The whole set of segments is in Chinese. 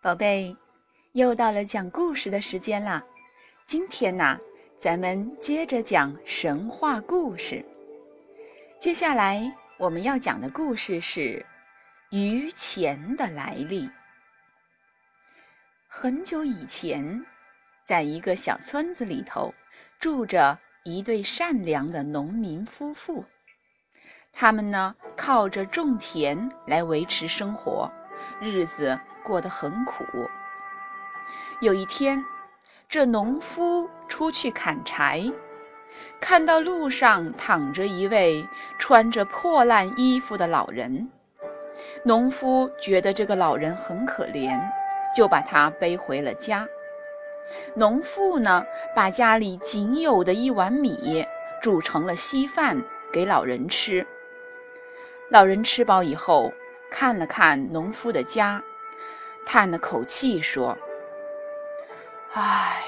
宝贝，又到了讲故事的时间啦！今天呢，咱们接着讲神话故事。接下来我们要讲的故事是鱼钱的来历。很久以前，在一个小村子里头，住着一对善良的农民夫妇。他们呢，靠着种田来维持生活。日子过得很苦。有一天，这农夫出去砍柴，看到路上躺着一位穿着破烂衣服的老人。农夫觉得这个老人很可怜，就把他背回了家。农妇呢，把家里仅有的一碗米煮成了稀饭给老人吃。老人吃饱以后。看了看农夫的家，叹了口气说：“唉，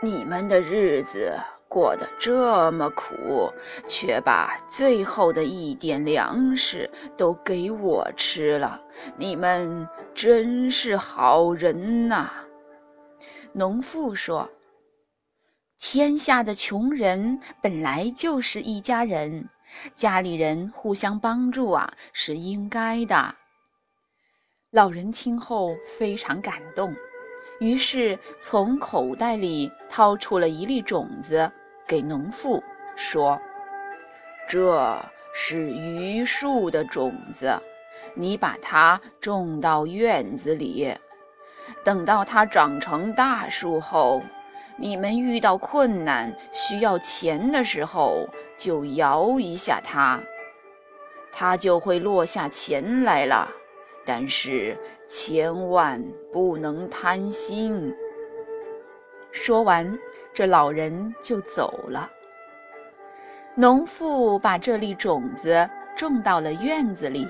你们的日子过得这么苦，却把最后的一点粮食都给我吃了，你们真是好人呐。”农妇说：“天下的穷人本来就是一家人。”家里人互相帮助啊，是应该的。老人听后非常感动，于是从口袋里掏出了一粒种子，给农妇说：“这是榆树的种子，你把它种到院子里，等到它长成大树后。”你们遇到困难需要钱的时候，就摇一下它，它就会落下钱来了。但是千万不能贪心。说完，这老人就走了。农妇把这粒种子种到了院子里，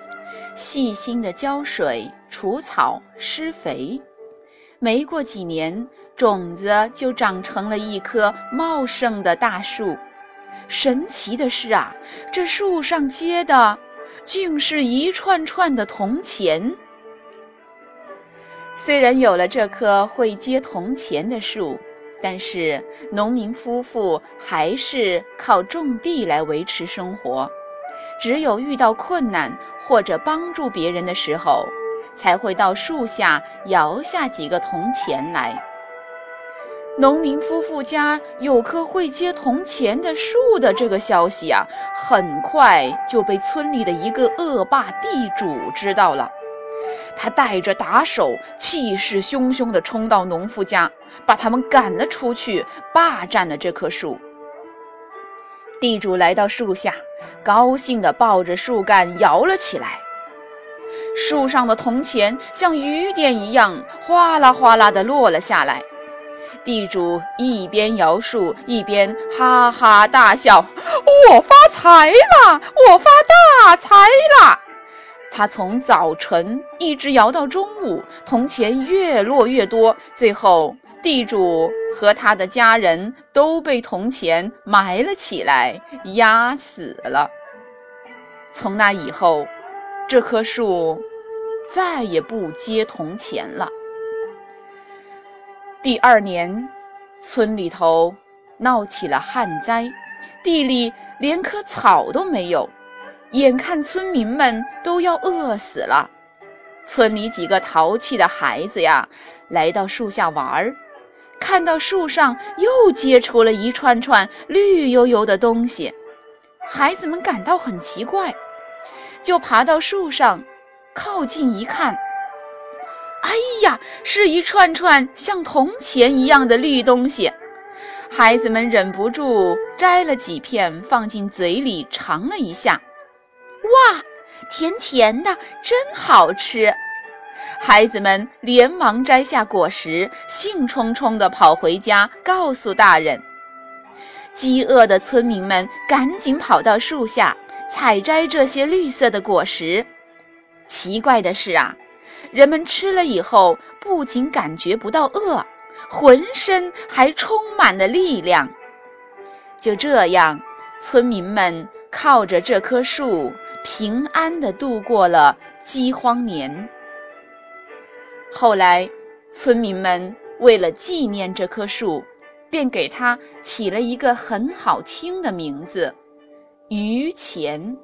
细心的浇水、除草、施肥。没过几年。种子就长成了一棵茂盛的大树。神奇的是啊，这树上结的竟是一串串的铜钱。虽然有了这棵会结铜钱的树，但是农民夫妇还是靠种地来维持生活。只有遇到困难或者帮助别人的时候，才会到树下摇下几个铜钱来。农民夫妇家有棵会结铜钱的树的这个消息啊，很快就被村里的一个恶霸地主知道了。他带着打手，气势汹汹地冲到农夫家，把他们赶了出去，霸占了这棵树。地主来到树下，高兴地抱着树干摇了起来，树上的铜钱像雨点一样哗啦哗啦地落了下来。地主一边摇树，一边哈哈大笑：“我发财了，我发大财了！”他从早晨一直摇到中午，铜钱越落越多，最后地主和他的家人都被铜钱埋了起来，压死了。从那以后，这棵树再也不接铜钱了。第二年，村里头闹起了旱灾，地里连棵草都没有，眼看村民们都要饿死了。村里几个淘气的孩子呀，来到树下玩儿，看到树上又结出了一串串绿油油的东西，孩子们感到很奇怪，就爬到树上，靠近一看。哎呀，是一串串像铜钱一样的绿东西，孩子们忍不住摘了几片放进嘴里尝了一下，哇，甜甜的，真好吃！孩子们连忙摘下果实，兴冲冲地跑回家告诉大人。饥饿的村民们赶紧跑到树下采摘这些绿色的果实。奇怪的是啊。人们吃了以后，不仅感觉不到饿，浑身还充满了力量。就这样，村民们靠着这棵树，平安地度过了饥荒年。后来，村民们为了纪念这棵树，便给它起了一个很好听的名字——榆钱。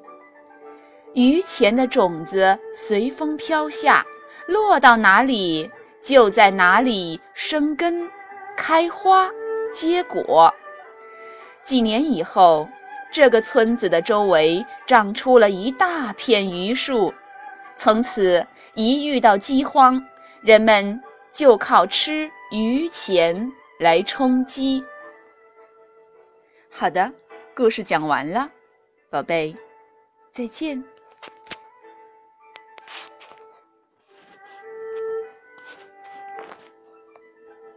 榆钱的种子随风飘下，落到哪里，就在哪里生根、开花、结果。几年以后，这个村子的周围长出了一大片榆树，从此一遇到饥荒。人们就靠吃榆钱来充饥。好的，故事讲完了，宝贝，再见。